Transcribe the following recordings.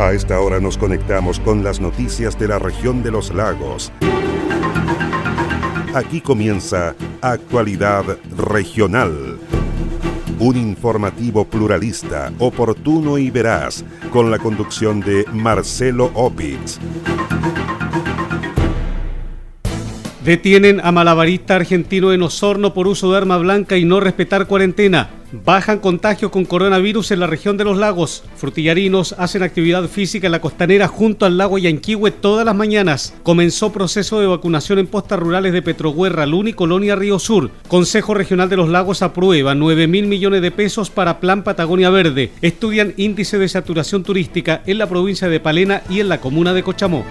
A esta hora nos conectamos con las noticias de la región de los lagos. Aquí comienza Actualidad Regional. Un informativo pluralista, oportuno y veraz, con la conducción de Marcelo Opitz. Detienen a malabarista argentino en Osorno por uso de arma blanca y no respetar cuarentena. Bajan contagios con coronavirus en la región de los lagos. Frutillarinos hacen actividad física en la costanera junto al lago Yanquihue todas las mañanas. Comenzó proceso de vacunación en postas rurales de Petroguerra, Luni, Colonia, Río Sur. Consejo Regional de los Lagos aprueba 9 mil millones de pesos para Plan Patagonia Verde. Estudian índice de saturación turística en la provincia de Palena y en la comuna de Cochamó.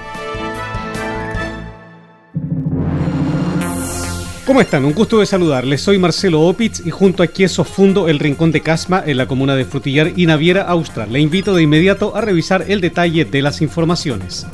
¿Cómo están? Un gusto de saludarles. Soy Marcelo Opitz y junto a Quieso fundo el Rincón de Casma en la comuna de Frutillar y Naviera, Austral. Le invito de inmediato a revisar el detalle de las informaciones.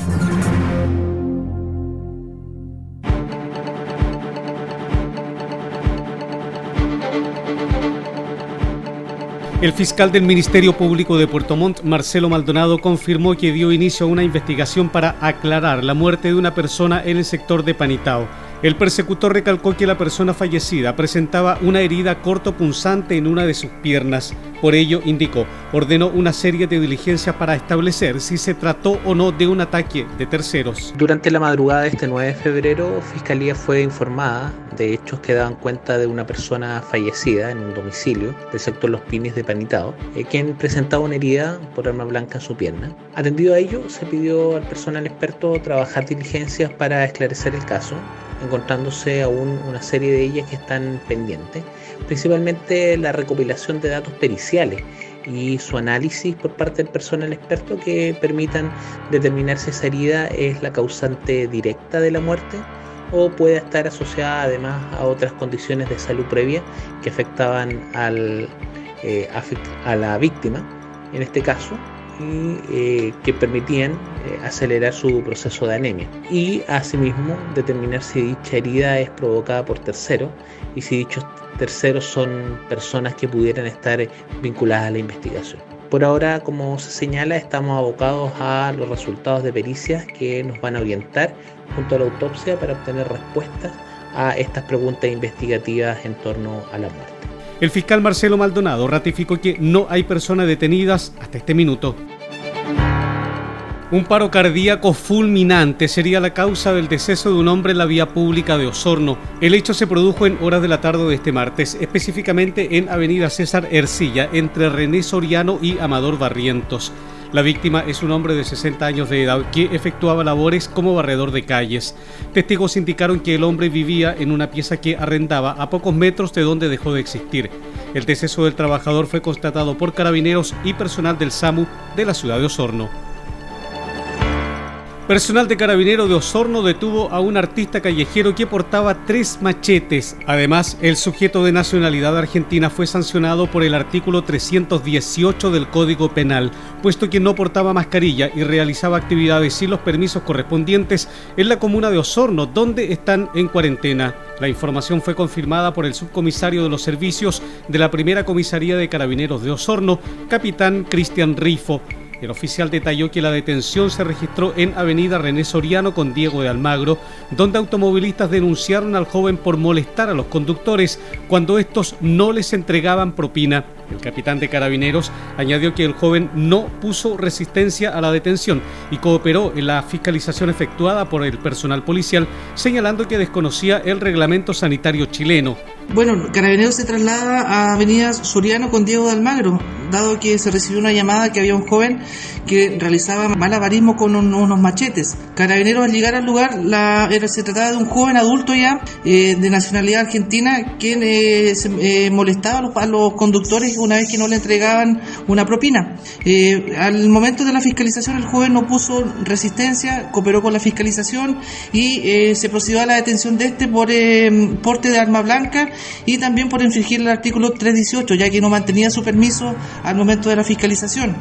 El fiscal del Ministerio Público de Puerto Montt, Marcelo Maldonado, confirmó que dio inicio a una investigación para aclarar la muerte de una persona en el sector de Panitao. El persecutor recalcó que la persona fallecida presentaba una herida cortopunzante en una de sus piernas. Por ello, indicó, ordenó una serie de diligencias para establecer si se trató o no de un ataque de terceros. Durante la madrugada de este 9 de febrero, Fiscalía fue informada de hechos que daban cuenta de una persona fallecida en un domicilio del sector Los Pines de Panitao, eh, quien presentaba una herida por arma blanca en su pierna. Atendido a ello, se pidió al personal experto trabajar diligencias para esclarecer el caso encontrándose aún una serie de ellas que están pendientes, principalmente la recopilación de datos periciales y su análisis por parte del personal experto que permitan determinar si esa herida es la causante directa de la muerte o puede estar asociada además a otras condiciones de salud previa que afectaban al, eh, a la víctima, en este caso, y eh, que permitían eh, acelerar su proceso de anemia y asimismo determinar si dicha herida es provocada por terceros y si dichos terceros son personas que pudieran estar vinculadas a la investigación. Por ahora, como se señala, estamos abocados a los resultados de pericias que nos van a orientar junto a la autopsia para obtener respuestas a estas preguntas investigativas en torno a la muerte. El fiscal Marcelo Maldonado ratificó que no hay personas detenidas hasta este minuto. Un paro cardíaco fulminante sería la causa del deceso de un hombre en la vía pública de Osorno. El hecho se produjo en horas de la tarde de este martes, específicamente en Avenida César Ercilla, entre René Soriano y Amador Barrientos. La víctima es un hombre de 60 años de edad que efectuaba labores como barredor de calles. Testigos indicaron que el hombre vivía en una pieza que arrendaba a pocos metros de donde dejó de existir. El deceso del trabajador fue constatado por carabineros y personal del SAMU de la ciudad de Osorno. Personal de Carabinero de Osorno detuvo a un artista callejero que portaba tres machetes. Además, el sujeto de nacionalidad argentina fue sancionado por el artículo 318 del Código Penal, puesto que no portaba mascarilla y realizaba actividades sin los permisos correspondientes en la comuna de Osorno, donde están en cuarentena. La información fue confirmada por el subcomisario de los servicios de la primera comisaría de Carabineros de Osorno, capitán Cristian Rifo. El oficial detalló que la detención se registró en Avenida René Soriano con Diego de Almagro, donde automovilistas denunciaron al joven por molestar a los conductores cuando estos no les entregaban propina. El capitán de carabineros añadió que el joven no puso resistencia a la detención y cooperó en la fiscalización efectuada por el personal policial, señalando que desconocía el reglamento sanitario chileno. Bueno, Carabineros se traslada a Avenida Soriano con Diego de Almagro, dado que se recibió una llamada que había un joven que realizaba malabarismo con unos machetes. Carabineros al llegar al lugar, era, se trataba de un joven adulto ya, eh, de nacionalidad argentina, quien eh, eh, molestaba a los, a los conductores una vez que no le entregaban una propina. Eh, al momento de la fiscalización el joven no puso resistencia, cooperó con la fiscalización y eh, se procedió a la detención de este por eh, porte de arma blanca y también por infringir el artículo 318, ya que no mantenía su permiso al momento de la fiscalización.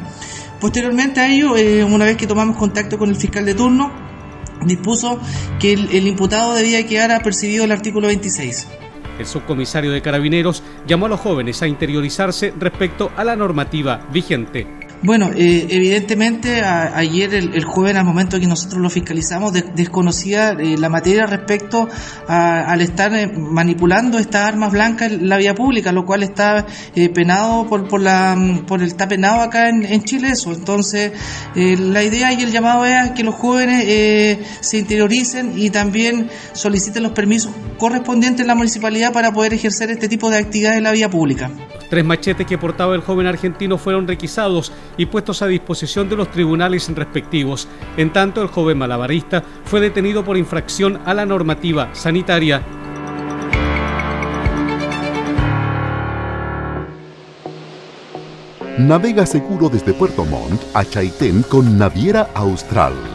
Posteriormente a ello, una vez que tomamos contacto con el fiscal de turno, dispuso que el, el imputado debía quedar apercibido el artículo 26. El subcomisario de Carabineros llamó a los jóvenes a interiorizarse respecto a la normativa vigente. Bueno, eh, evidentemente ayer el, joven al momento que nosotros lo fiscalizamos desconocía eh, la materia respecto al estar eh, manipulando estas armas blancas en la vía pública, lo cual está penado por, por la por el está penado acá en, en Chile eso. Entonces la idea y el llamado es que los jóvenes se interioricen y también soliciten los permisos correspondientes en la municipalidad para poder ejercer este tipo de actividades en la vía pública. Tres machetes que portaba el joven argentino fueron requisados y puestos a disposición de los tribunales respectivos. En tanto, el joven malabarista fue detenido por infracción a la normativa sanitaria. Navega seguro desde Puerto Montt a Chaitén con Naviera Austral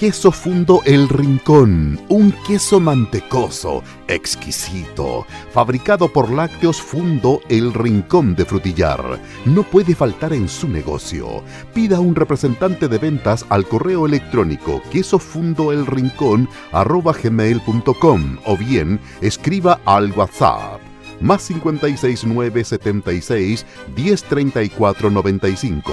Queso fundo El Rincón, un queso mantecoso, exquisito, fabricado por Lácteos Fundo El Rincón de Frutillar. No puede faltar en su negocio. Pida un representante de ventas al correo electrónico quesofundoelrincón.com o bien escriba al WhatsApp más 569 76 1034 95.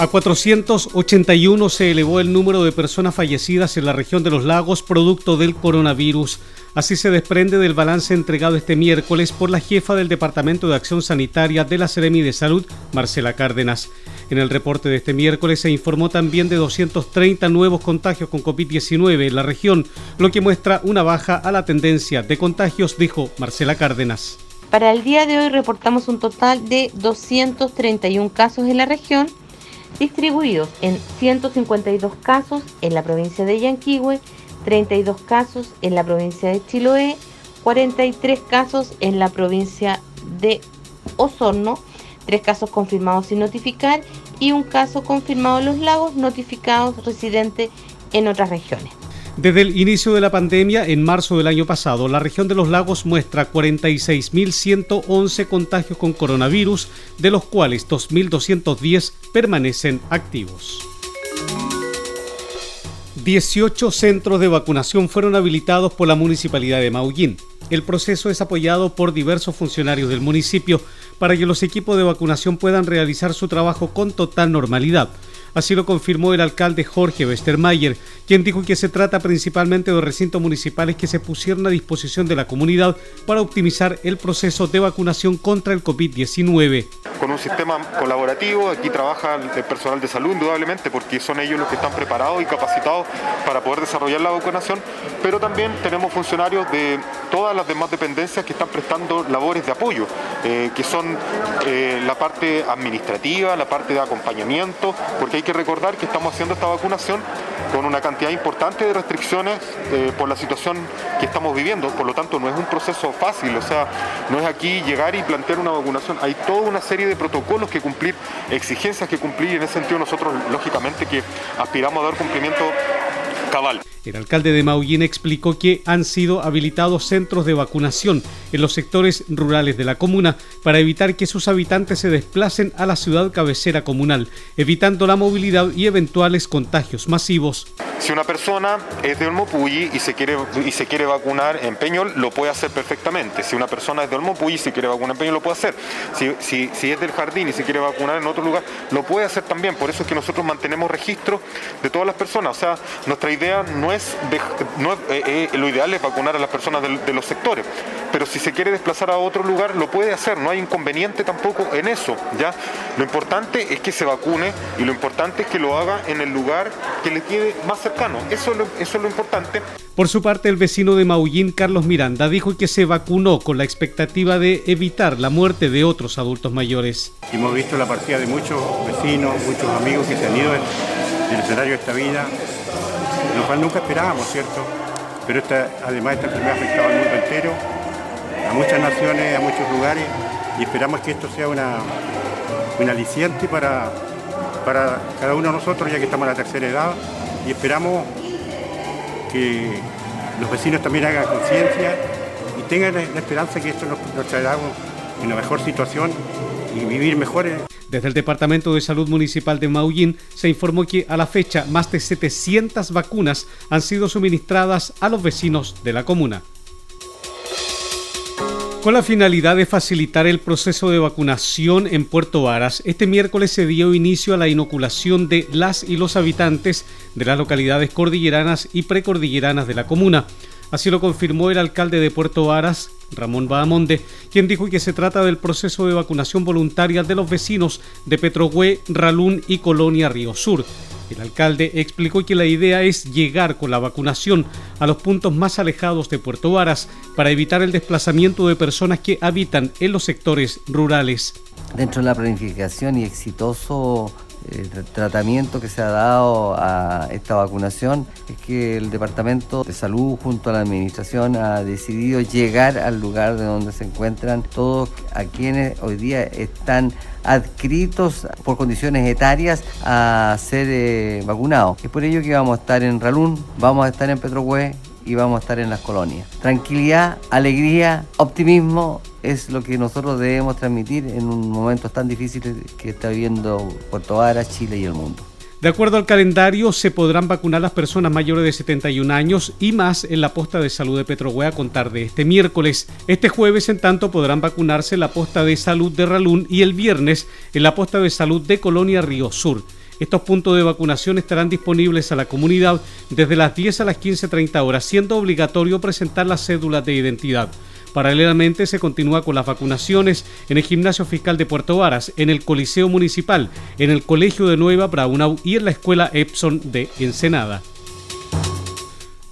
A 481 se elevó el número de personas fallecidas en la región de los lagos producto del coronavirus. Así se desprende del balance entregado este miércoles por la jefa del Departamento de Acción Sanitaria de la Seremi de Salud, Marcela Cárdenas. En el reporte de este miércoles se informó también de 230 nuevos contagios con COVID-19 en la región, lo que muestra una baja a la tendencia de contagios, dijo Marcela Cárdenas. Para el día de hoy reportamos un total de 231 casos en la región, distribuidos en 152 casos en la provincia de Yanquihue, 32 casos en la provincia de Chiloé, 43 casos en la provincia de Osorno, 3 casos confirmados sin notificar y un caso confirmado en los lagos notificados residentes en otras regiones. Desde el inicio de la pandemia, en marzo del año pasado, la región de los lagos muestra 46.111 contagios con coronavirus, de los cuales 2.210 permanecen activos. 18 centros de vacunación fueron habilitados por la Municipalidad de Maullín. El proceso es apoyado por diversos funcionarios del municipio para que los equipos de vacunación puedan realizar su trabajo con total normalidad. Así lo confirmó el alcalde Jorge Westermayer, quien dijo que se trata principalmente de recintos municipales que se pusieron a disposición de la comunidad para optimizar el proceso de vacunación contra el COVID-19. Con un sistema colaborativo, aquí trabaja el personal de salud indudablemente porque son ellos los que están preparados y capacitados para poder desarrollar la vacunación, pero también tenemos funcionarios de todas las demás dependencias que están prestando labores de apoyo, eh, que son eh, la parte administrativa, la parte de acompañamiento, porque hay que recordar que estamos haciendo esta vacunación con una cantidad importante de restricciones eh, por la situación que estamos viviendo. Por lo tanto, no es un proceso fácil, o sea, no es aquí llegar y plantear una vacunación. Hay toda una serie de protocolos que cumplir, exigencias que cumplir y en ese sentido nosotros, lógicamente, que aspiramos a dar cumplimiento cabal. El alcalde de Maullín explicó que han sido habilitados centros de vacunación en los sectores rurales de la comuna para evitar que sus habitantes se desplacen a la ciudad cabecera comunal, evitando la movilidad y eventuales contagios masivos. Si una persona es de Olmopulli y se quiere, y se quiere vacunar en Peñol, lo puede hacer perfectamente. Si una persona es de Olmopulli y se quiere vacunar en Peñol, lo puede hacer. Si, si, si es del jardín y se quiere vacunar en otro lugar, lo puede hacer también. Por eso es que nosotros mantenemos registro de todas las personas. O sea, nuestra idea idea no es, eh, eh, lo ideal es vacunar a las personas de, los sectores, pero si se quiere desplazar a otro lugar lo puede hacer, no hay inconveniente tampoco en eso, ¿ya? Lo importante es que se vacune y lo importante es que lo haga en el lugar que le quede más cercano, eso eso es lo importante. Por su parte, el vecino de Maullín, Carlos Miranda, dijo que se vacunó con la expectativa de evitar la muerte de otros adultos mayores. Hemos visto la partida de muchos vecinos, muchos amigos que se han ido del escenario de esta vida, lo cual nunca esperábamos, ¿cierto? Pero esta, además esta enfermedad ha afectado al mundo entero, a muchas naciones, a muchos lugares, y esperamos que esto sea una, un aliciente para, para cada uno de nosotros, ya que estamos en la tercera edad, y esperamos que los vecinos también hagan conciencia y tengan la, esperanza que esto nos, traerá una mejor situación y vivir mejor. Desde el Departamento de Salud Municipal de Maullín se informó que a la fecha más de 700 vacunas han sido suministradas a los vecinos de la comuna. Con la finalidad de facilitar el proceso de vacunación en Puerto Varas, este miércoles se dio inicio a la inoculación de las y los habitantes de las localidades cordilleranas y precordilleranas de la comuna. Así lo confirmó el alcalde de Puerto Varas, Ramón Bahamonde, quien dijo que se trata del proceso de vacunación voluntaria de los vecinos de Petrohue, Ralún y Colonia Río Sur. El alcalde explicó que la idea es llegar con la vacunación a los puntos más alejados de Puerto Varas para evitar el desplazamiento de personas que habitan en los sectores rurales. Dentro de la planificación y exitoso el tratamiento que se ha dado a esta vacunación es que el Departamento de Salud junto a la Administración ha decidido llegar al lugar de donde se encuentran todos a quienes hoy día están adscritos por condiciones etarias a ser eh, vacunados. Es por ello que vamos a estar en Ralún, vamos a estar en Petrohue y vamos a estar en las colonias. Tranquilidad, alegría, optimismo es lo que nosotros debemos transmitir en un momento tan difícil que está viviendo Puerto Varas, Chile y el mundo. De acuerdo al calendario, se podrán vacunar las personas mayores de 71 años y más en la posta de salud de Petrohue a contar de este miércoles. Este jueves, en tanto, podrán vacunarse en la posta de salud de Ralún y el viernes en la posta de salud de Colonia Río Sur. Estos puntos de vacunación estarán disponibles a la comunidad desde las 10 a las 15.30 horas, siendo obligatorio presentar las cédulas de identidad. Paralelamente se continúa con las vacunaciones en el Gimnasio Fiscal de Puerto Varas, en el Coliseo Municipal, en el Colegio de Nueva Braunau y en la Escuela Epson de Ensenada.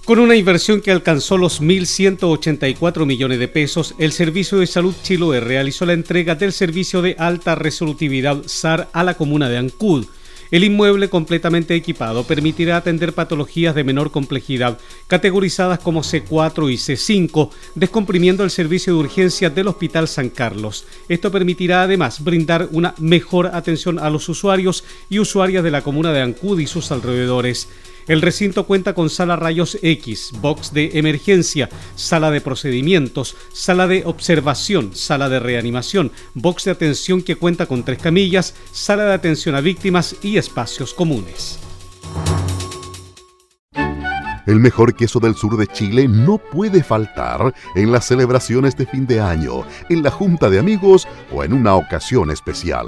Con una inversión que alcanzó los 1.184 millones de pesos, el Servicio de Salud Chiloé realizó la entrega del servicio de alta resolutividad SAR a la comuna de Ancud. El inmueble completamente equipado permitirá atender patologías de menor complejidad, categorizadas como C4 y C5, descomprimiendo el servicio de urgencia del Hospital San Carlos. Esto permitirá además brindar una mejor atención a los usuarios y usuarias de la comuna de Ancud y sus alrededores. El recinto cuenta con sala rayos X, box de emergencia, sala de procedimientos, sala de observación, sala de reanimación, box de atención que cuenta con tres camillas, sala de atención a víctimas y espacios comunes. El mejor queso del sur de Chile no puede faltar en las celebraciones de fin de año, en la junta de amigos o en una ocasión especial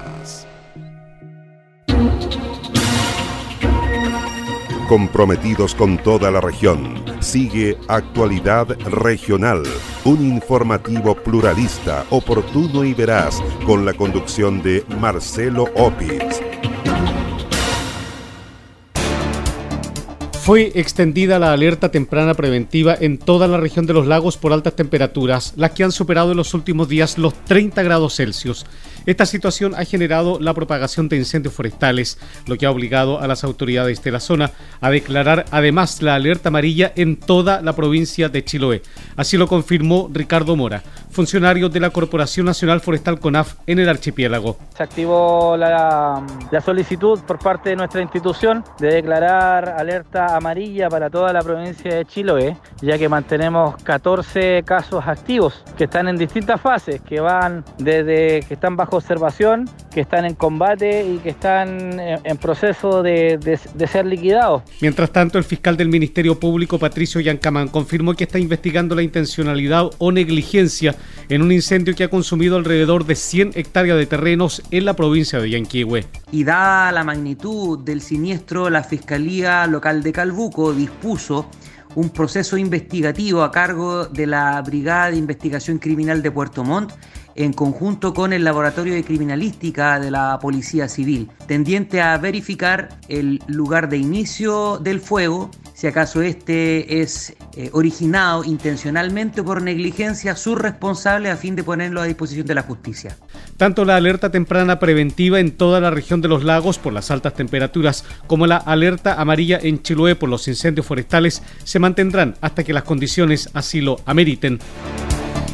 Comprometidos con toda la región. Sigue Actualidad Regional, un informativo pluralista, oportuno y veraz, con la conducción de Marcelo Opitz. Fue extendida la alerta temprana preventiva en toda la región de los lagos por altas temperaturas, las que han superado en los últimos días los 30 grados Celsius. Esta situación ha generado la propagación de incendios forestales, lo que ha obligado a las autoridades de la zona a declarar además la alerta amarilla en toda la provincia de Chiloé. Así lo confirmó Ricardo Mora, funcionario de la Corporación Nacional Forestal CONAF en el archipiélago. Se activó la, la solicitud por parte de nuestra institución de declarar alerta amarilla para toda la provincia de Chiloé, ya que mantenemos 14 casos activos que están en distintas fases, que van desde que están bajo observación, que están en combate y que están en, proceso de, de, ser liquidados. Mientras tanto, el fiscal del Ministerio Público, Patricio Yancamán, confirmó que está investigando la intencionalidad o negligencia en un incendio que ha consumido alrededor de 100 hectáreas de terrenos en la provincia de Yanquihue. Y dada la magnitud del siniestro, la Fiscalía Local de Calbuco dispuso un proceso investigativo a cargo de la Brigada de Investigación Criminal de Puerto Montt en conjunto con el Laboratorio de Criminalística de la Policía Civil, tendiente a verificar el lugar de inicio del fuego, si acaso este es eh, originado intencionalmente por negligencia responsable a fin de ponerlo a disposición de la justicia. Tanto la alerta temprana preventiva en toda la región de los lagos por las altas temperaturas como la alerta amarilla en Chiloé por los incendios forestales se mantendrán hasta que las condiciones así lo ameriten.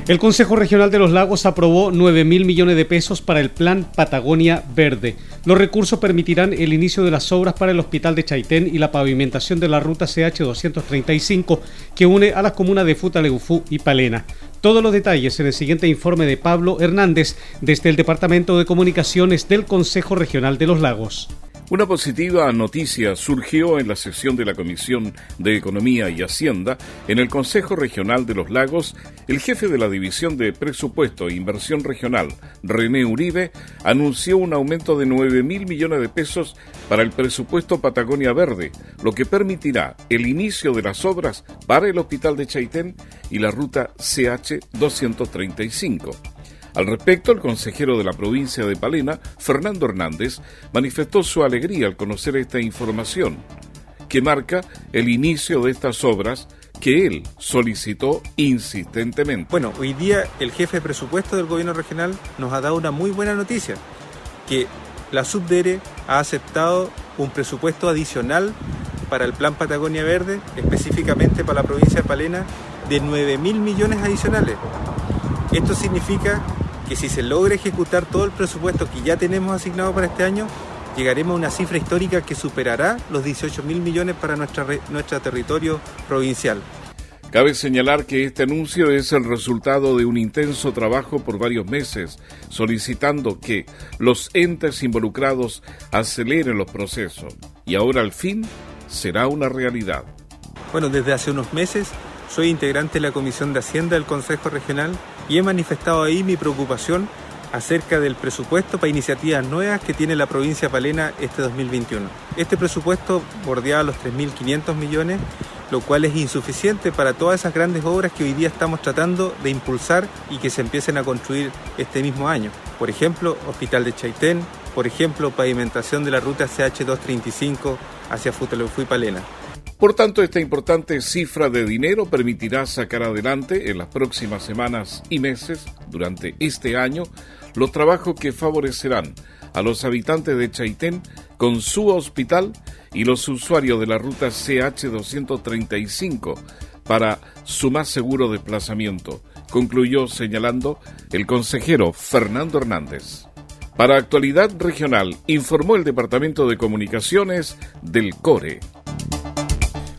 El Consejo Regional de los Lagos aprobó 9 mil millones de pesos para el Plan Patagonia Verde. Los recursos permitirán el inicio de las obras para el Hospital de Chaitén y la pavimentación de la ruta CH235 que une a las comunas de Futaleufú y Palena. Todos los detalles en el siguiente informe de Pablo Hernández desde el Departamento de Comunicaciones del Consejo Regional de los Lagos. Una positiva noticia surgió en la sesión de la Comisión de Economía y Hacienda en el Consejo Regional de los Lagos. El jefe de la División de Presupuesto e Inversión Regional, René Uribe, anunció un aumento de 9 mil millones de pesos para el presupuesto Patagonia Verde, lo que permitirá el inicio de las obras para el Hospital de Chaitén y la ruta CH 235. Al respecto, el consejero de la provincia de Palena, Fernando Hernández, manifestó su alegría al conocer esta información, que marca el inicio de estas obras que él solicitó insistentemente. Bueno, hoy día el jefe de presupuesto del gobierno regional nos ha dado una muy buena noticia, que la Subdere ha aceptado un presupuesto adicional para el Plan Patagonia Verde, específicamente para la provincia de Palena, de 9 mil millones adicionales. Esto significa que si se logra ejecutar todo el presupuesto que ya tenemos asignado para este año, llegaremos a una cifra histórica que superará los 18 mil millones para nuestra, nuestro territorio provincial. Cabe señalar que este anuncio es el resultado de un intenso trabajo por varios meses, solicitando que los entes involucrados aceleren los procesos. Y ahora al fin será una realidad. Bueno, desde hace unos meses soy integrante de la Comisión de Hacienda del Consejo Regional y he manifestado ahí mi preocupación acerca del presupuesto para iniciativas nuevas que tiene la provincia Palena este 2021. Este presupuesto bordeaba los 3.500 millones, lo cual es insuficiente para todas esas grandes obras que hoy día estamos tratando de impulsar y que se empiecen a construir este mismo año. Por ejemplo, Hospital de Chaitén, por ejemplo, pavimentación de la ruta CH235 hacia Futelofú y Palena. Por tanto, esta importante cifra de dinero permitirá sacar adelante en las próximas semanas y meses, durante este año, los trabajos que favorecerán a los habitantes de Chaitén con su hospital y los usuarios de la ruta CH235 para su más seguro desplazamiento, concluyó señalando el consejero Fernando Hernández. Para Actualidad Regional, informó el Departamento de Comunicaciones del CORE.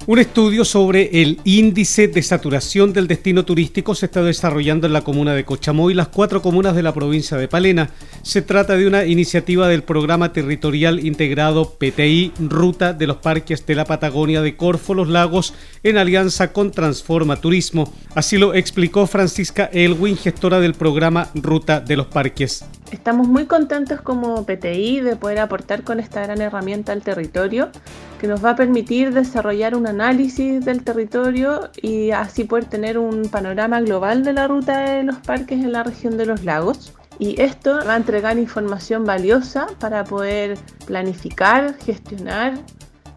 Un estudio sobre el índice de saturación del destino turístico se está desarrollando en la comuna de Cochamoy y las cuatro comunas de la provincia de Palena. Se trata de una iniciativa del Programa Territorial Integrado PTI Ruta de los Parques de la Patagonia de Corfo, Los Lagos, en alianza con Transforma Turismo. Así lo explicó Francisca Elwin, gestora del programa Ruta de los Parques. Estamos muy contentos como PTI de poder aportar con esta gran herramienta al territorio que nos va a permitir desarrollar un análisis del territorio y así poder tener un panorama global de la ruta de los parques en la región de los lagos. Y esto va a entregar información valiosa para poder planificar, gestionar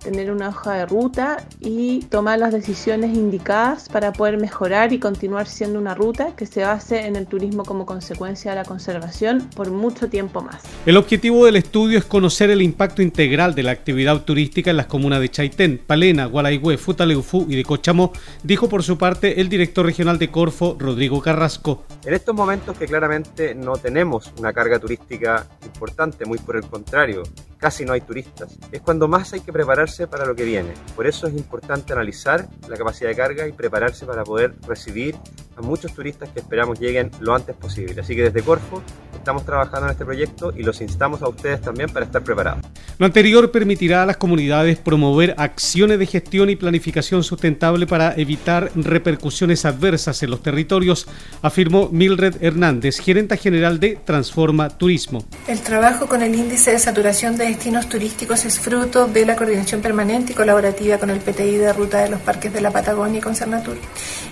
tener una hoja de ruta y tomar las decisiones indicadas para poder mejorar y continuar siendo una ruta que se base en el turismo como consecuencia de la conservación por mucho tiempo más. El objetivo del estudio es conocer el impacto integral de la actividad turística en las comunas de Chaitén, Palena, Gualaigüe, Futaleufú y de Cochamó, dijo por su parte el director regional de Corfo, Rodrigo Carrasco. En estos momentos que claramente no tenemos una carga turística importante, muy por el contrario, casi no hay turistas, es cuando más hay que prepararse para lo que viene. Por eso es importante analizar la capacidad de carga y prepararse para poder recibir a muchos turistas que esperamos lleguen lo antes posible. Así que desde Corfo estamos trabajando en este proyecto y los instamos a ustedes también para estar preparados. Lo anterior permitirá a las comunidades promover acciones de gestión y planificación sustentable para evitar repercusiones adversas en los territorios, afirmó Mildred Hernández, gerenta general de Transforma Turismo. El trabajo con el índice de saturación de destinos turísticos es fruto de la coordinación permanente y colaborativa con el PTI de ruta de los parques de la Patagonia y con Cernatur.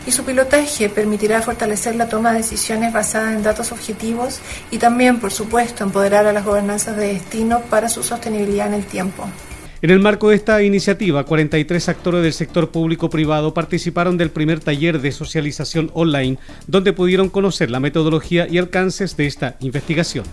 Y su pilotaje permitirá fortalecer la toma de decisiones basadas en datos objetivos y también, por supuesto, empoderar a las gobernanzas de destino para su sostenibilidad en el tiempo. En el marco de esta iniciativa, 43 actores del sector público-privado participaron del primer taller de socialización online, donde pudieron conocer la metodología y alcances de esta investigación.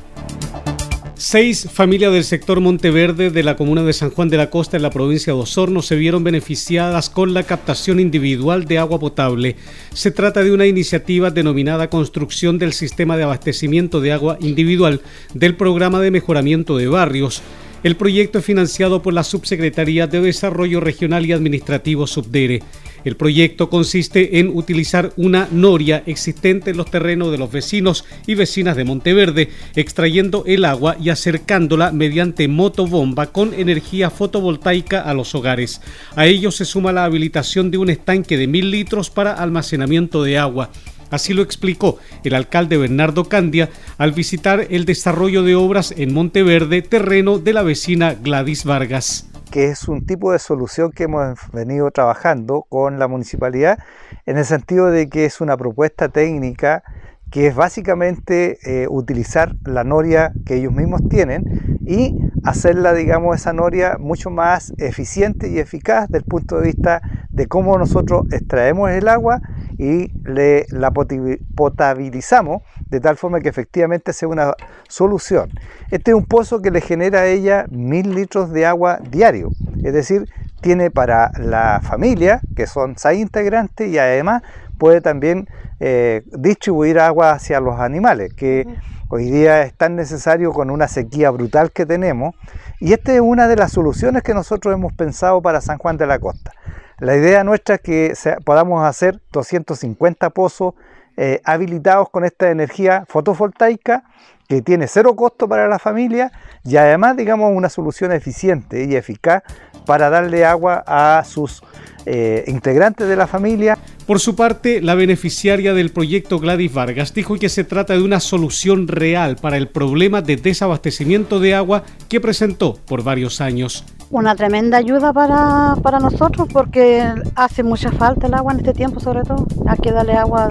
Seis familias del sector Monteverde de la comuna de San Juan de la Costa en la provincia de Osorno se vieron beneficiadas con la captación individual de agua potable. Se trata de una iniciativa denominada Construcción del Sistema de Abastecimiento de Agua Individual del Programa de Mejoramiento de Barrios. El proyecto es financiado por la Subsecretaría de Desarrollo Regional y Administrativo Subdere. El proyecto consiste en utilizar una noria existente en los terrenos de los vecinos y vecinas de Monteverde, extrayendo el agua y acercándola mediante motobomba con energía fotovoltaica a los hogares. A ello se suma la habilitación de un estanque de mil litros para almacenamiento de agua. Así lo explicó el alcalde Bernardo Candia al visitar el desarrollo de obras en Monteverde, terreno de la vecina Gladys Vargas que es un tipo de solución que hemos venido trabajando con la municipalidad en el sentido de que es una propuesta técnica que es básicamente eh, utilizar la noria que ellos mismos tienen y hacerla, digamos, esa noria mucho más eficiente y eficaz desde el punto de vista de cómo nosotros extraemos el agua y le, la potabilizamos de tal forma que efectivamente sea una solución. Este es un pozo que le genera a ella mil litros de agua diario, es decir, tiene para la familia, que son seis integrantes, y además puede también eh, distribuir agua hacia los animales, que hoy día es tan necesario con una sequía brutal que tenemos. Y esta es una de las soluciones que nosotros hemos pensado para San Juan de la Costa. La idea nuestra es que podamos hacer 250 pozos eh, habilitados con esta energía fotovoltaica que tiene cero costo para la familia y además, digamos, una solución eficiente y eficaz para darle agua a sus eh, integrantes de la familia. Por su parte, la beneficiaria del proyecto Gladys Vargas dijo que se trata de una solución real para el problema de desabastecimiento de agua que presentó por varios años. Una tremenda ayuda para, para nosotros porque hace mucha falta el agua en este tiempo sobre todo. Hay que darle agua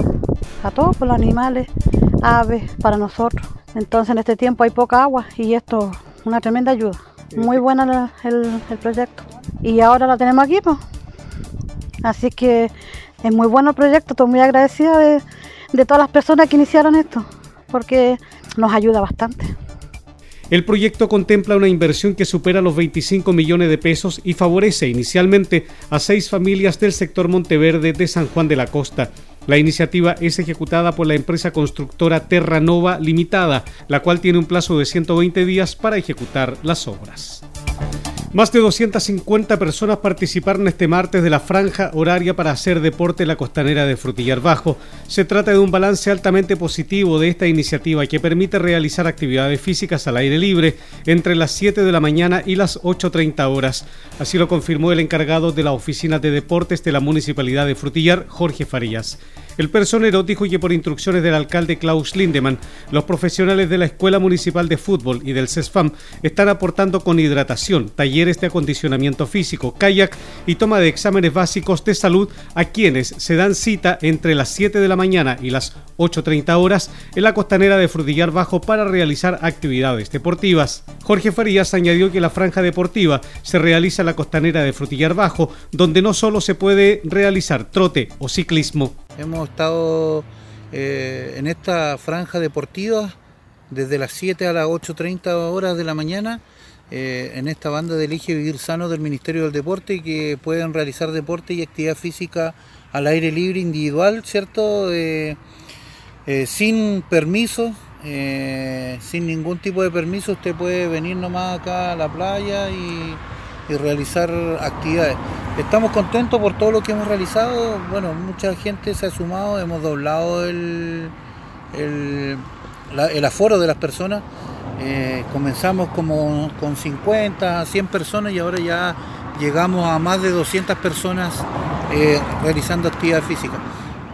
a todos, los animales, aves, para nosotros. Entonces en este tiempo hay poca agua y esto es una tremenda ayuda. Muy buena el, proyecto. Y ahora la tenemos aquí, pues. Así que es muy bueno el proyecto, estoy muy agradecida de, de todas las personas que iniciaron esto, porque nos ayuda bastante. El proyecto contempla una inversión que supera los 25 millones de pesos y favorece inicialmente a seis familias del sector Monteverde de San Juan de la Costa. La iniciativa es ejecutada por la empresa constructora Terranova Limitada, la cual tiene un plazo de 120 días para ejecutar las obras. Más de 250 personas participaron este martes de la franja horaria para hacer deporte en la costanera de Frutillar Bajo. Se trata de un balance altamente positivo de esta iniciativa que permite realizar actividades físicas al aire libre entre las 7 de la mañana y las 8.30 horas. Así lo confirmó el encargado de la Oficina de Deportes de la Municipalidad de Frutillar, Jorge Farías. El personero dijo que por instrucciones del alcalde Klaus Lindemann, los profesionales de la Escuela Municipal de Fútbol y del CESFAM están aportando con hidratación, talleres talleres de acondicionamiento físico, kayak y toma de exámenes básicos de salud a quienes se dan cita entre las 7 de la mañana y las 8.30 horas en la costanera de Frutillar Bajo para realizar actividades deportivas. Jorge Farías añadió que la franja deportiva se realiza en la costanera de Frutillar Bajo, donde no solo se puede realizar trote o ciclismo. Hemos estado eh, en esta franja deportiva desde las 7 a las 8.30 horas de la mañana eh, en esta banda de Elige Vivir Sano del Ministerio del Deporte que pueden realizar deporte y actividad física al aire libre individual, ¿cierto? Eh, sin permiso, sin ningún tipo de permiso, usted puede venir nomás acá a la playa y y realizar actividades. Estamos contentos por todo lo que hemos realizado. Bueno, mucha gente se ha sumado, hemos doblado el, el, aforo de las personas. Eh, comenzamos como con 50, 100 personas y ahora ya llegamos a más de 200 personas eh, realizando actividad física.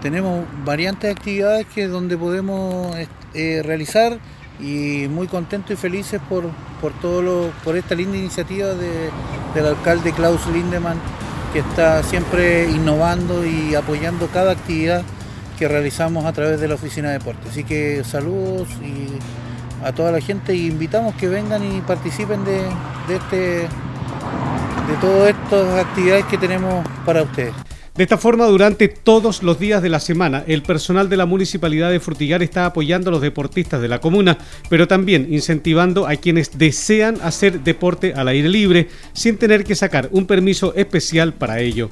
Tenemos variantes de actividades que donde podemos eh, realizar y muy contentos y felices por, por, todo lo, por esta linda iniciativa del alcalde Klaus Lindemann, que está siempre innovando y apoyando cada actividad que realizamos a través de la Oficina de Deporte. Así que saludos y a toda la gente y invitamos que vengan y participen de, de, este, de todas estas actividades que tenemos para ustedes. De esta forma, durante todos los días de la semana, el personal de la Municipalidad de Frutillar está apoyando a los deportistas de la comuna, pero también incentivando a quienes desean hacer deporte al aire libre sin tener que sacar un permiso especial para ello.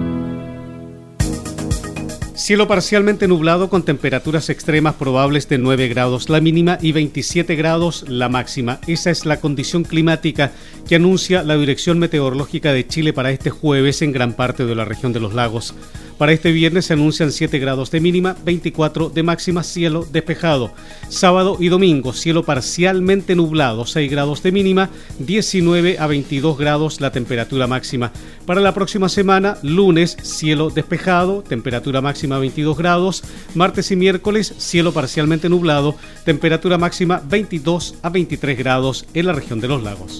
Cielo parcialmente nublado con temperaturas extremas probables de 9 grados la mínima y 27 grados la máxima. Esa es la condición climática que anuncia la Dirección Meteorológica de Chile para este jueves en gran parte de la región de los lagos. Para este viernes se anuncian 7 grados de mínima, 24 de máxima, cielo despejado. Sábado y domingo, cielo parcialmente nublado, 6 grados de mínima, 19 a 22 grados la temperatura máxima. Para la próxima semana, lunes, cielo despejado, temperatura máxima 22 grados. Martes y miércoles, cielo parcialmente nublado, temperatura máxima 22 a 23 grados en la región de los lagos.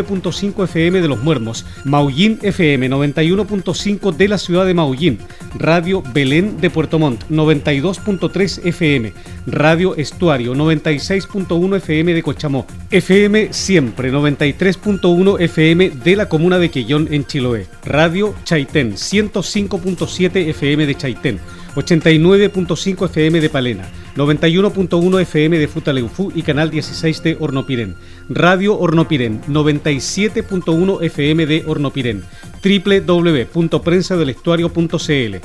9.5 FM de Los Muermos, Maullín FM 91.5 de la ciudad de Maullín, Radio Belén de Puerto Montt 92.3 FM, Radio Estuario 96.1 FM de Cochamó, FM Siempre 93.1 FM de la comuna de Quellón en Chiloé, Radio Chaitén 105.7 FM de Chaitén, 89.5 FM de Palena, 91.1 FM de Futaleufú y Canal 16 de Hornopirén. Radio Hornopirén, 97.1 FM de Hornopirén. www.prensadelestuario.cl,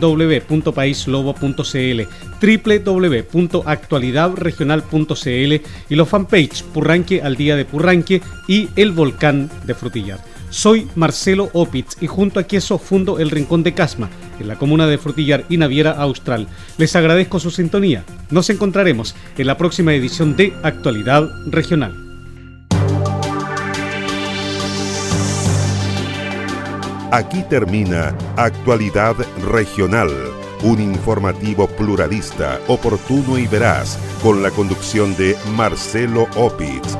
www.paislobo.cl, www.actualidadregional.cl y los fanpage Purranque al día de Purranque y El Volcán de Frutillar. Soy Marcelo Opitz y junto a Queso fundo El Rincón de Casma, en la comuna de Frutillar y Naviera Austral. Les agradezco su sintonía. Nos encontraremos en la próxima edición de Actualidad Regional. Aquí termina Actualidad Regional, un informativo pluralista, oportuno y veraz, con la conducción de Marcelo Opitz